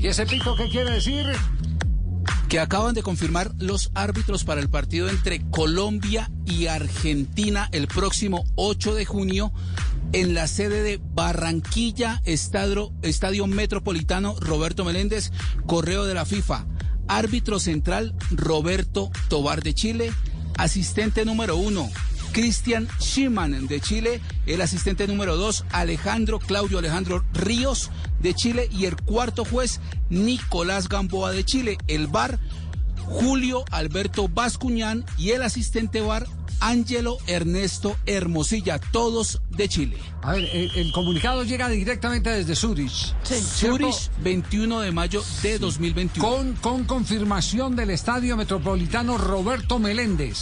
¿Y ese pito qué quiere decir? que acaban de confirmar los árbitros para el partido entre Colombia y Argentina el próximo 8 de junio en la sede de Barranquilla, Estadio, Estadio Metropolitano Roberto Meléndez, correo de la FIFA. Árbitro central Roberto Tobar de Chile, asistente número uno Cristian Schimann de Chile, el asistente número dos Alejandro Claudio Alejandro Ríos de Chile y el cuarto juez Nicolás Gamboa de Chile. El bar Julio Alberto Bascuñán y el asistente bar Ángelo Ernesto Hermosilla, todos de Chile. A ver, el, comunicado llega directamente desde Zurich. Zurich, 21 de mayo de 2021. Con, con confirmación del Estadio Metropolitano Roberto Meléndez.